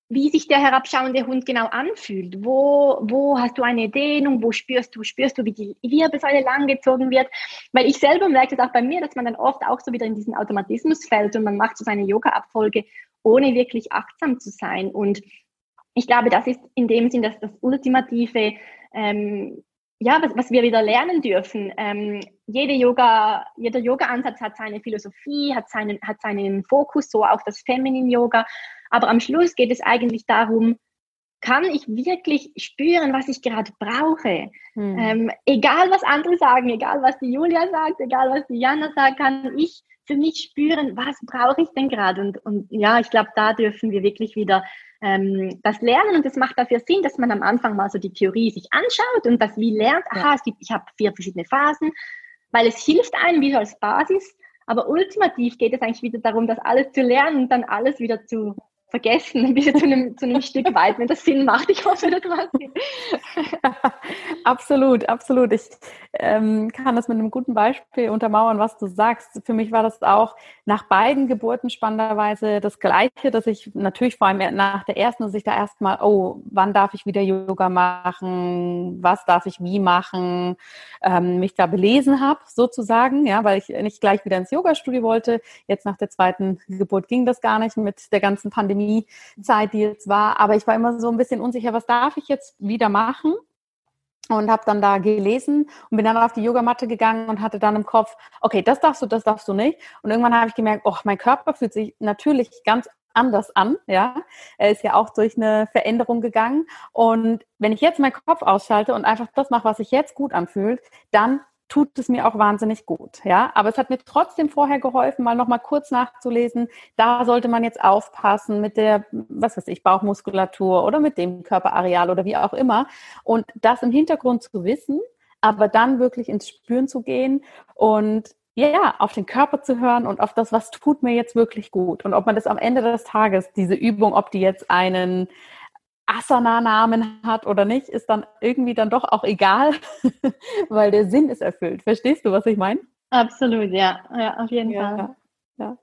wie sich der herabschauende Hund genau anfühlt. Wo, wo hast du eine Dehnung? Wo spürst du, spürst du, wie die Wirbelsäule langgezogen wird? Weil ich selber merke das auch bei mir, dass man dann oft auch so wieder in diesen Automatismus fällt und man macht so seine Yoga-Abfolge, ohne wirklich achtsam zu sein. Und ich glaube, das ist in dem Sinn das, das ultimative, ähm, ja, was, was wir wieder lernen dürfen. Ähm, jede Yoga, jeder Yoga-Ansatz hat seine Philosophie, hat seinen, hat seinen Fokus, so auch das Feminine Yoga. Aber am Schluss geht es eigentlich darum, kann ich wirklich spüren, was ich gerade brauche? Hm. Ähm, egal, was andere sagen, egal, was die Julia sagt, egal, was die Jana sagt, kann ich für mich spüren, was brauche ich denn gerade? Und, und ja, ich glaube, da dürfen wir wirklich wieder ähm, das lernen. Und es macht dafür Sinn, dass man am Anfang mal so die Theorie sich anschaut und das wie lernt. Aha, es gibt, ich habe vier verschiedene Phasen, weil es hilft einem wieder als Basis. Aber ultimativ geht es eigentlich wieder darum, das alles zu lernen und dann alles wieder zu vergessen, ein bisschen zu einem, zu einem Stück weit, wenn das Sinn macht. Ich hoffe, das macht Sinn. absolut, absolut. Ich ähm, kann das mit einem guten Beispiel untermauern, was du sagst. Für mich war das auch nach beiden Geburten spannenderweise das Gleiche, dass ich natürlich vor allem nach der ersten, dass ich da erstmal, oh, wann darf ich wieder Yoga machen? Was darf ich wie machen? Ähm, mich da belesen habe, sozusagen, ja, weil ich nicht gleich wieder ins Yoga-Studio wollte. Jetzt nach der zweiten Geburt ging das gar nicht mit der ganzen Pandemie Pandemiezeit, die jetzt war. Aber ich war immer so ein bisschen unsicher, was darf ich jetzt wieder machen? und habe dann da gelesen und bin dann auf die Yogamatte gegangen und hatte dann im Kopf, okay, das darfst du, das darfst du nicht. Und irgendwann habe ich gemerkt, oh, mein Körper fühlt sich natürlich ganz anders an, ja. Er ist ja auch durch eine Veränderung gegangen. Und wenn ich jetzt meinen Kopf ausschalte und einfach das mache, was sich jetzt gut anfühlt, dann tut es mir auch wahnsinnig gut, ja. Aber es hat mir trotzdem vorher geholfen, mal nochmal kurz nachzulesen. Da sollte man jetzt aufpassen mit der, was weiß ich, Bauchmuskulatur oder mit dem Körperareal oder wie auch immer. Und das im Hintergrund zu wissen, aber dann wirklich ins Spüren zu gehen und ja, auf den Körper zu hören und auf das, was tut mir jetzt wirklich gut. Und ob man das am Ende des Tages, diese Übung, ob die jetzt einen Asana-Namen hat oder nicht, ist dann irgendwie dann doch auch egal, weil der Sinn ist erfüllt. Verstehst du, was ich meine? Absolut, ja. Ja, auf jeden ja, Fall. Ja.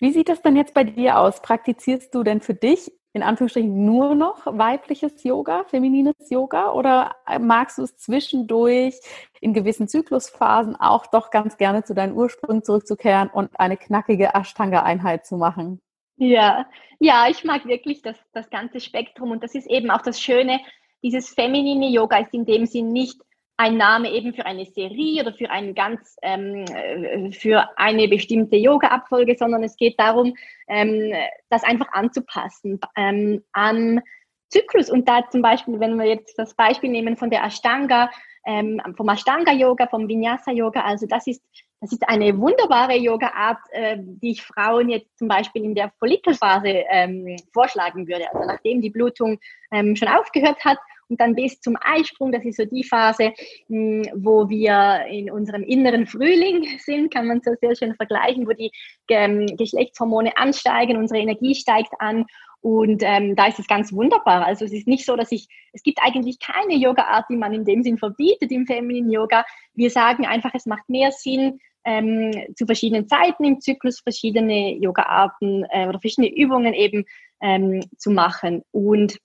Wie sieht das denn jetzt bei dir aus? Praktizierst du denn für dich in Anführungsstrichen nur noch weibliches Yoga, feminines Yoga oder magst du es zwischendurch in gewissen Zyklusphasen auch doch ganz gerne zu deinen Ursprüngen zurückzukehren und eine knackige Ashtanga-Einheit zu machen? Ja, ja, ich mag wirklich das, das ganze Spektrum und das ist eben auch das Schöne, dieses feminine Yoga ist in dem Sinn nicht ein Name eben für eine Serie oder für einen ganz ähm, äh, für eine bestimmte Yoga-Abfolge, sondern es geht darum, ähm, das einfach anzupassen ähm, an Zyklus. Und da zum Beispiel, wenn wir jetzt das Beispiel nehmen von der Ashtanga, ähm, vom Ashtanga-Yoga, vom Vinyasa-Yoga, also das ist das ist eine wunderbare Yoga-Art, äh, die ich Frauen jetzt zum Beispiel in der Follikelphase ähm, vorschlagen würde. Also nachdem die Blutung ähm, schon aufgehört hat und dann bis zum Eisprung, das ist so die Phase, mh, hm, wo wir in unserem inneren Frühling sind, kann man so sehr schön vergleichen, wo die ähm, Geschlechtshormone ansteigen, unsere Energie steigt an und ähm, da ist es ganz wunderbar. Also es ist nicht so, dass ich, es gibt eigentlich keine Yoga-Art, die man in dem Sinn verbietet im Feminine Yoga. Wir sagen einfach, es macht mehr Sinn, ähm, zu verschiedenen Zeiten im Zyklus verschiedene Yoga-Arten äh, oder verschiedene Übungen eben ähm, zu machen. Und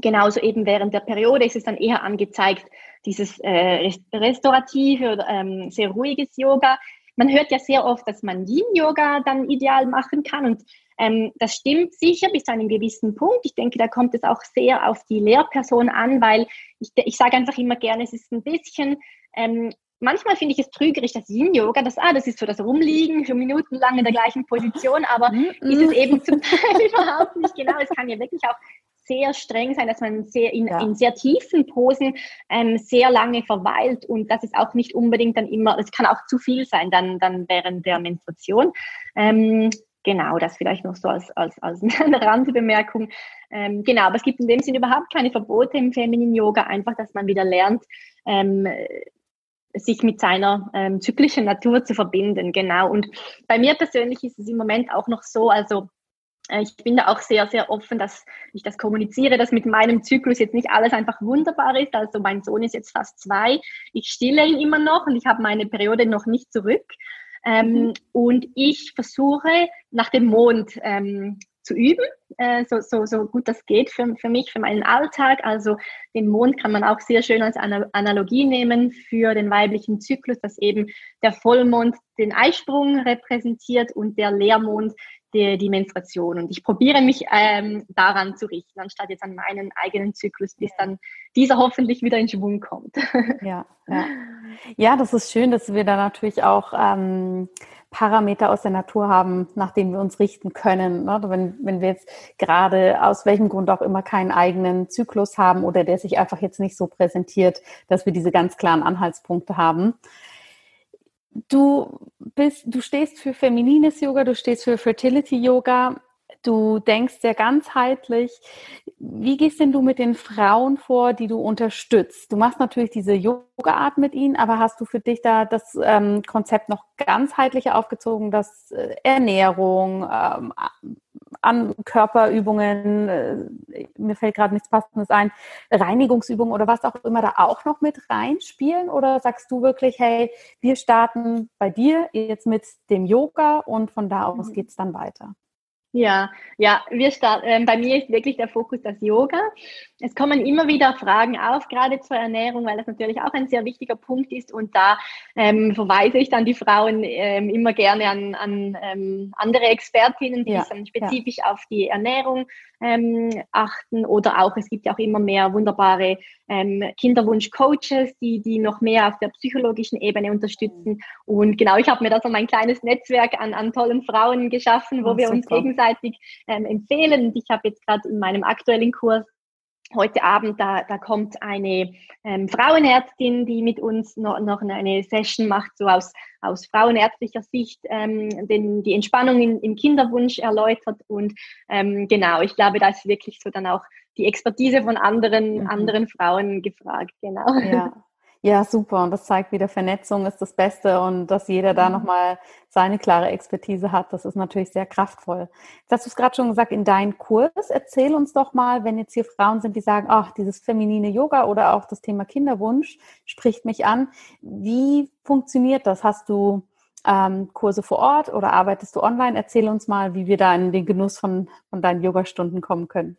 genauso eben während der Periode ist es dann eher angezeigt, dieses äh, restaurative oder ähm, sehr ruhiges Yoga. Man hört ja sehr oft, dass man Yin-Yoga dann ideal machen kann und ähm, das stimmt sicher bis zu einem gewissen Punkt. Ich denke, da kommt es auch sehr auf die Lehrperson an, weil ich, ich sage einfach immer gerne, es ist ein bisschen ähm, manchmal finde ich es trügerisch, das Yin-Yoga, das, ah, das ist so das Rumliegen für Minuten lang in der gleichen Position, aber mhm. ist es eben zum Teil überhaupt nicht genau. Es kann ja wirklich auch sehr streng sein, dass man sehr in, ja. in sehr tiefen Posen ähm, sehr lange verweilt und das ist auch nicht unbedingt dann immer, es kann auch zu viel sein dann, dann während der Menstruation. Ähm, Genau, das vielleicht noch so als, als, als eine Randbemerkung. Ähm, genau, aber es gibt in dem Sinne überhaupt keine Verbote im Feminine Yoga, einfach, dass man wieder lernt, ähm, sich mit seiner ähm, zyklischen Natur zu verbinden, genau. Und bei mir persönlich ist es im Moment auch noch so, also äh, ich bin da auch sehr, sehr offen, dass ich das kommuniziere, dass mit meinem Zyklus jetzt nicht alles einfach wunderbar ist. Also mein Sohn ist jetzt fast zwei, ich stille ihn immer noch und ich habe meine Periode noch nicht zurück. Ähm, mhm. Und ich versuche nach dem Mond ähm, zu üben, äh, so, so, so gut das geht für, für mich, für meinen Alltag. Also den Mond kann man auch sehr schön als Analogie nehmen für den weiblichen Zyklus, dass eben der Vollmond den Eisprung repräsentiert und der Leermond die, die Menstruation. Und ich probiere mich ähm, daran zu richten, anstatt jetzt an meinen eigenen Zyklus, bis dann dieser hoffentlich wieder in Schwung kommt. Ja, ja. ja das ist schön, dass wir da natürlich auch ähm, Parameter aus der Natur haben, nach denen wir uns richten können. Ne? Wenn, wenn wir jetzt gerade aus welchem Grund auch immer keinen eigenen Zyklus haben oder der sich einfach jetzt nicht so präsentiert, dass wir diese ganz klaren Anhaltspunkte haben. Du bist, du stehst für feminines Yoga, du stehst für Fertility Yoga. Du denkst sehr ganzheitlich. Wie gehst denn du mit den Frauen vor, die du unterstützt? Du machst natürlich diese Yoga-Art mit ihnen, aber hast du für dich da das ähm, Konzept noch ganzheitlicher aufgezogen, dass äh, Ernährung, ähm, an Körperübungen, äh, mir fällt gerade nichts Passendes ein, Reinigungsübungen oder was auch immer da auch noch mit reinspielen? Oder sagst du wirklich, hey, wir starten bei dir jetzt mit dem Yoga und von da aus mhm. geht es dann weiter? Ja, ja, wir starten, äh, bei mir ist wirklich der Fokus das Yoga. Es kommen immer wieder Fragen auf, gerade zur Ernährung, weil das natürlich auch ein sehr wichtiger Punkt ist. Und da ähm, verweise ich dann die Frauen ähm, immer gerne an, an ähm, andere Expertinnen, die ja, dann spezifisch ja. auf die Ernährung ähm, achten. Oder auch, es gibt ja auch immer mehr wunderbare ähm, Kinderwunsch-Coaches, die, die noch mehr auf der psychologischen Ebene unterstützen. Und genau, ich habe mir da so mein kleines Netzwerk an, an tollen Frauen geschaffen, wo oh, wir super. uns gegenseitig ähm, empfehlen. Und ich habe jetzt gerade in meinem aktuellen Kurs heute Abend, da, da kommt eine ähm, Frauenärztin, die mit uns noch, noch eine Session macht, so aus, aus frauenärztlicher Sicht ähm, den, die Entspannung in, im Kinderwunsch erläutert. Und ähm, genau, ich glaube, da ist wirklich so dann auch die Expertise von anderen, mhm. anderen Frauen gefragt. Genau. Ja. Ja, super. Und das zeigt wieder, Vernetzung ist das Beste und dass jeder da mhm. nochmal seine klare Expertise hat. Das ist natürlich sehr kraftvoll. Jetzt hast du es gerade schon gesagt, in deinen Kurs. Erzähl uns doch mal, wenn jetzt hier Frauen sind, die sagen, ach, dieses feminine Yoga oder auch das Thema Kinderwunsch spricht mich an. Wie funktioniert das? Hast du ähm, Kurse vor Ort oder arbeitest du online? Erzähl uns mal, wie wir da in den Genuss von, von deinen Yogastunden kommen können.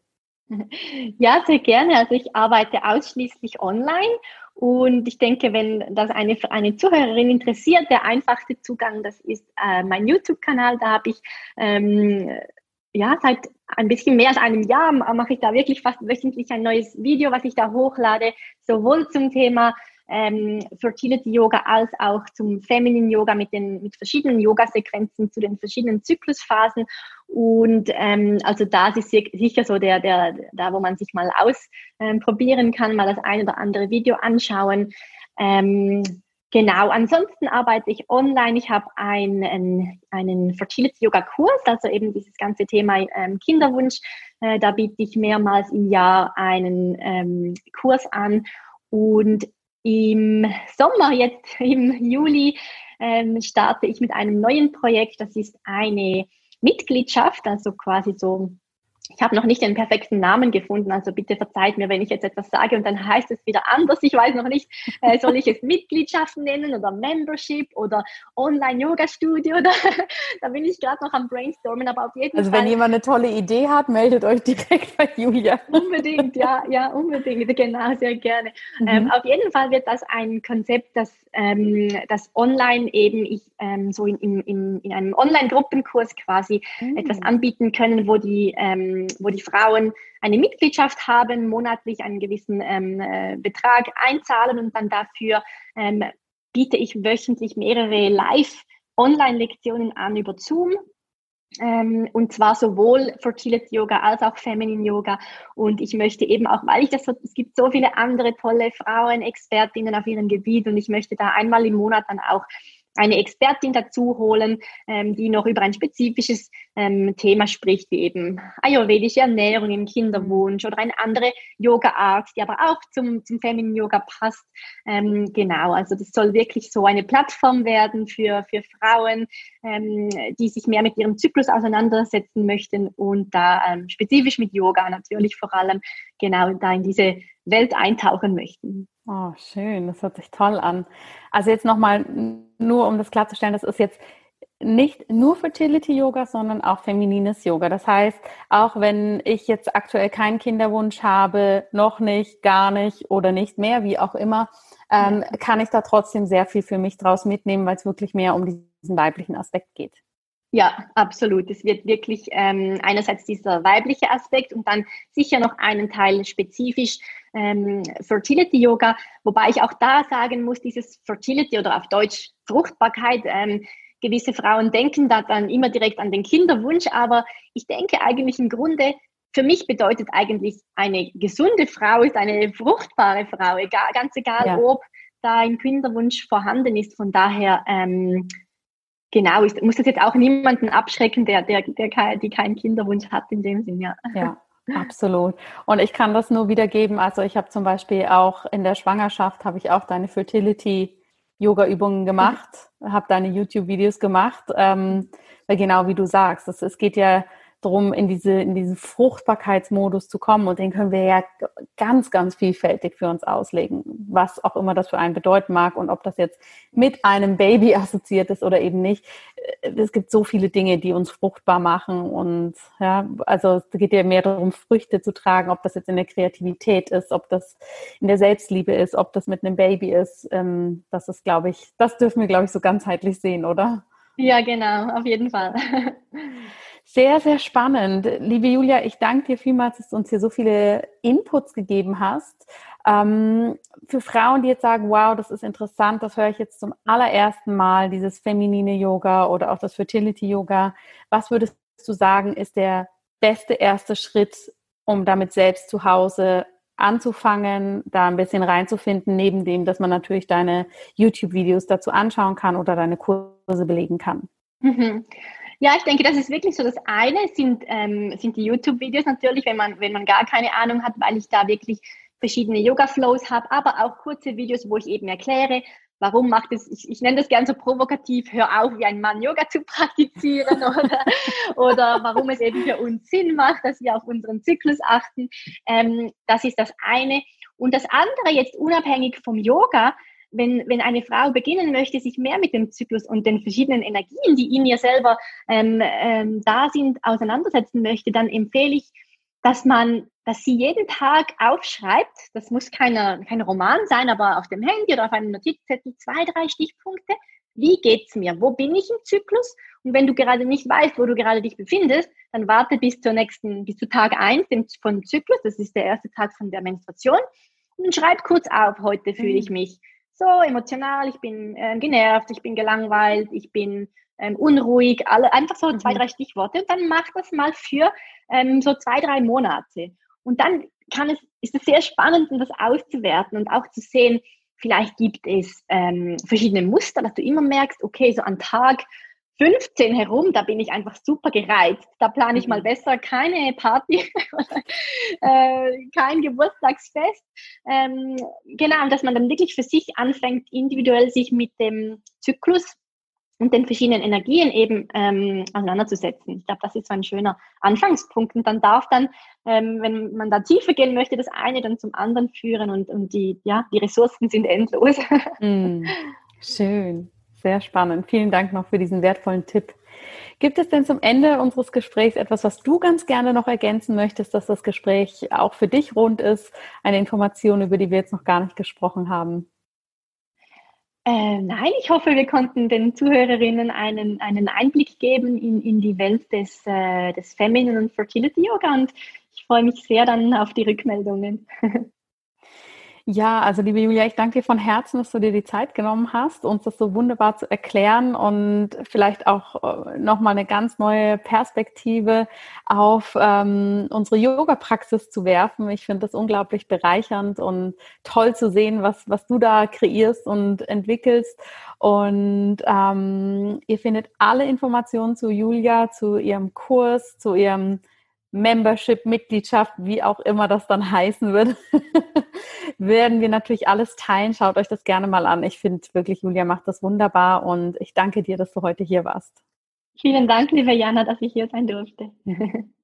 Ja, sehr gerne. Also ich arbeite ausschließlich online und ich denke, wenn das eine, eine Zuhörerin interessiert, der einfachste Zugang, das ist äh, mein YouTube-Kanal. Da habe ich ähm, ja seit ein bisschen mehr als einem Jahr mache ich da wirklich fast wöchentlich ein neues Video, was ich da hochlade, sowohl zum Thema ähm, Fertility Yoga als auch zum Feminine Yoga mit den mit verschiedenen Yoga-Sequenzen zu den verschiedenen Zyklusphasen. Und ähm, also da ist sicher so der, der, da wo man sich mal ausprobieren ähm, kann, mal das ein oder andere Video anschauen. Ähm, Genau, ansonsten arbeite ich online. Ich habe einen, einen Fertility-Yoga-Kurs, also eben dieses ganze Thema ähm, Kinderwunsch. Äh, da biete ich mehrmals im Jahr einen ähm, Kurs an. Und im Sommer, jetzt im Juli, ähm, starte ich mit einem neuen Projekt. Das ist eine Mitgliedschaft, also quasi so ich habe noch nicht den perfekten Namen gefunden, also bitte verzeiht mir, wenn ich jetzt etwas sage und dann heißt es wieder anders. Ich weiß noch nicht, äh, soll ich es Mitgliedschaft nennen oder Membership oder Online-Yoga-Studio? da bin ich gerade noch am Brainstormen, aber auf jeden also Fall. Also wenn jemand eine tolle Idee hat, meldet euch direkt bei Julia. Unbedingt, ja, ja, unbedingt, genau, sehr gerne. Mhm. Ähm, auf jeden Fall wird das ein Konzept, das, ähm, das online eben ich ähm, so in, in, in einem Online-Gruppenkurs quasi mhm. etwas anbieten können, wo die ähm, wo die Frauen eine Mitgliedschaft haben, monatlich einen gewissen ähm, äh, Betrag einzahlen und dann dafür ähm, biete ich wöchentlich mehrere Live-Online-Lektionen an über Zoom. Ähm, und zwar sowohl Fertility Yoga als auch Feminine Yoga. Und ich möchte eben auch, weil ich das so, es gibt so viele andere tolle Frauen, Expertinnen auf ihrem Gebiet und ich möchte da einmal im Monat dann auch eine Expertin dazu holen, ähm, die noch über ein spezifisches ähm, Thema spricht, wie eben ayurvedische Ernährung im Kinderwunsch oder eine andere Yoga-Art, die aber auch zum, zum Feminine Yoga passt. Ähm, genau, also das soll wirklich so eine Plattform werden für, für Frauen, ähm, die sich mehr mit ihrem Zyklus auseinandersetzen möchten und da ähm, spezifisch mit Yoga natürlich vor allem genau da in diese Welt eintauchen möchten. Oh, schön, das hört sich toll an. Also jetzt nochmal, nur um das klarzustellen, das ist jetzt nicht nur Fertility Yoga, sondern auch feminines Yoga. Das heißt, auch wenn ich jetzt aktuell keinen Kinderwunsch habe, noch nicht, gar nicht oder nicht mehr, wie auch immer, ähm, kann ich da trotzdem sehr viel für mich draus mitnehmen, weil es wirklich mehr um diesen weiblichen Aspekt geht. Ja, absolut. Es wird wirklich ähm, einerseits dieser weibliche Aspekt und dann sicher noch einen Teil spezifisch ähm, Fertility Yoga, wobei ich auch da sagen muss, dieses Fertility oder auf Deutsch Fruchtbarkeit, ähm, gewisse Frauen denken da dann immer direkt an den Kinderwunsch, aber ich denke eigentlich im Grunde, für mich bedeutet eigentlich eine gesunde Frau ist eine fruchtbare Frau, egal, ganz egal, ja. ob da ein Kinderwunsch vorhanden ist. Von daher ähm, Genau, ich muss das jetzt auch niemanden abschrecken, der, der, der kein, die keinen Kinderwunsch hat in dem Sinn, ja. Ja, absolut. Und ich kann das nur wiedergeben. Also ich habe zum Beispiel auch in der Schwangerschaft habe ich auch deine Fertility Yoga Übungen gemacht, habe deine YouTube Videos gemacht, ähm, weil genau wie du sagst, es, es geht ja darum, in diese, in diesen Fruchtbarkeitsmodus zu kommen. Und den können wir ja ganz, ganz vielfältig für uns auslegen, was auch immer das für einen bedeuten mag und ob das jetzt mit einem Baby assoziiert ist oder eben nicht. Es gibt so viele Dinge, die uns fruchtbar machen. Und ja, also es geht ja mehr darum, Früchte zu tragen, ob das jetzt in der Kreativität ist, ob das in der Selbstliebe ist, ob das mit einem Baby ist. Ähm, das ist, glaube ich, das dürfen wir, glaube ich, so ganzheitlich sehen, oder? Ja, genau, auf jeden Fall. Sehr, sehr spannend. Liebe Julia, ich danke dir vielmals, dass du uns hier so viele Inputs gegeben hast. Ähm, für Frauen, die jetzt sagen, wow, das ist interessant, das höre ich jetzt zum allerersten Mal, dieses feminine Yoga oder auch das Fertility Yoga. Was würdest du sagen, ist der beste erste Schritt, um damit selbst zu Hause anzufangen, da ein bisschen reinzufinden, neben dem, dass man natürlich deine YouTube-Videos dazu anschauen kann oder deine Kurse belegen kann? Mhm. Ja, ich denke, das ist wirklich so. Das eine sind, ähm, sind die YouTube-Videos natürlich, wenn man, wenn man gar keine Ahnung hat, weil ich da wirklich verschiedene Yoga-Flows habe, aber auch kurze Videos, wo ich eben erkläre, warum macht es, ich, ich nenne das gern so provokativ, hör auf, wie ein Mann Yoga zu praktizieren oder, oder warum es eben für uns Sinn macht, dass wir auf unseren Zyklus achten. Ähm, das ist das eine. Und das andere jetzt unabhängig vom Yoga, wenn, wenn eine Frau beginnen möchte, sich mehr mit dem Zyklus und den verschiedenen Energien, die in ihr selber ähm, ähm, da sind, auseinandersetzen möchte, dann empfehle ich, dass man, dass sie jeden Tag aufschreibt, das muss keine, kein Roman sein, aber auf dem Handy oder auf einem Notizzettel zwei, drei Stichpunkte. Wie geht's mir? Wo bin ich im Zyklus? Und wenn du gerade nicht weißt, wo du gerade dich befindest, dann warte bis zur nächsten, bis zu Tag eins vom Zyklus. Das ist der erste Tag von der Menstruation. Und schreib kurz auf, heute fühle ich mhm. mich so emotional, ich bin ähm, genervt, ich bin gelangweilt, ich bin ähm, unruhig, alle, einfach so zwei, mhm. drei Stichworte. Und dann mach das mal für ähm, so zwei, drei Monate. Und dann kann es, ist es sehr spannend, das auszuwerten und auch zu sehen, vielleicht gibt es ähm, verschiedene Muster, dass du immer merkst, okay, so an Tag 15 herum, da bin ich einfach super gereizt. Da plane ich mal mhm. besser keine Party, äh, kein Geburtstagsfest. Ähm, genau, dass man dann wirklich für sich anfängt, individuell sich mit dem Zyklus und den verschiedenen Energien eben ähm, auseinanderzusetzen. Ich glaube, das ist so ein schöner Anfangspunkt. Und dann darf dann, ähm, wenn man da tiefer gehen möchte, das eine dann zum anderen führen und, und die, ja, die Ressourcen sind endlos. Mm, schön. Sehr spannend. Vielen Dank noch für diesen wertvollen Tipp. Gibt es denn zum Ende unseres Gesprächs etwas, was du ganz gerne noch ergänzen möchtest, dass das Gespräch auch für dich rund ist? Eine Information, über die wir jetzt noch gar nicht gesprochen haben? Äh, nein, ich hoffe, wir konnten den Zuhörerinnen einen, einen Einblick geben in, in die Welt des, äh, des Feminine und Fertility Yoga und ich freue mich sehr dann auf die Rückmeldungen. Ja, also liebe Julia, ich danke dir von Herzen, dass du dir die Zeit genommen hast, uns das so wunderbar zu erklären und vielleicht auch äh, nochmal eine ganz neue Perspektive auf ähm, unsere Yoga-Praxis zu werfen. Ich finde das unglaublich bereichernd und toll zu sehen, was, was du da kreierst und entwickelst. Und ähm, ihr findet alle Informationen zu Julia, zu ihrem Kurs, zu ihrem Membership, Mitgliedschaft, wie auch immer das dann heißen wird, werden wir natürlich alles teilen. Schaut euch das gerne mal an. Ich finde wirklich, Julia macht das wunderbar und ich danke dir, dass du heute hier warst. Vielen Dank, liebe Jana, dass ich hier sein durfte.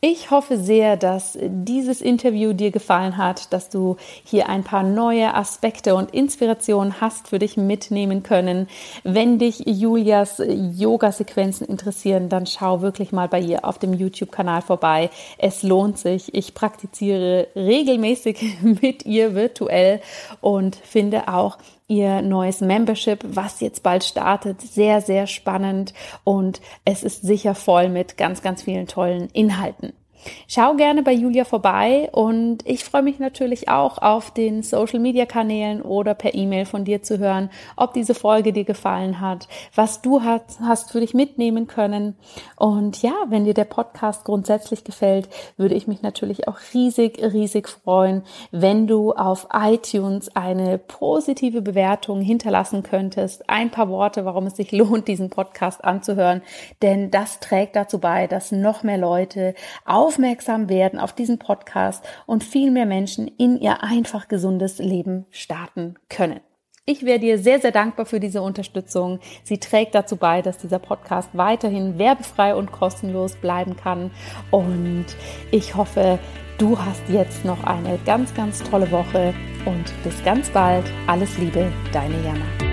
Ich hoffe sehr, dass dieses Interview dir gefallen hat, dass du hier ein paar neue Aspekte und Inspirationen hast für dich mitnehmen können. Wenn dich Julias Yoga-Sequenzen interessieren, dann schau wirklich mal bei ihr auf dem YouTube-Kanal vorbei. Es lohnt sich. Ich praktiziere regelmäßig mit ihr virtuell und finde auch, ihr neues Membership, was jetzt bald startet. Sehr, sehr spannend und es ist sicher voll mit ganz, ganz vielen tollen Inhalten. Schau gerne bei Julia vorbei und ich freue mich natürlich auch auf den Social Media Kanälen oder per E-Mail von dir zu hören, ob diese Folge dir gefallen hat, was du hast, hast für dich mitnehmen können. Und ja, wenn dir der Podcast grundsätzlich gefällt, würde ich mich natürlich auch riesig, riesig freuen, wenn du auf iTunes eine positive Bewertung hinterlassen könntest. Ein paar Worte, warum es sich lohnt, diesen Podcast anzuhören, denn das trägt dazu bei, dass noch mehr Leute auf aufmerksam werden auf diesen Podcast und viel mehr Menschen in ihr einfach gesundes Leben starten können. Ich wäre dir sehr, sehr dankbar für diese Unterstützung. Sie trägt dazu bei, dass dieser Podcast weiterhin werbefrei und kostenlos bleiben kann. Und ich hoffe, du hast jetzt noch eine ganz, ganz tolle Woche und bis ganz bald. Alles Liebe, deine Jana.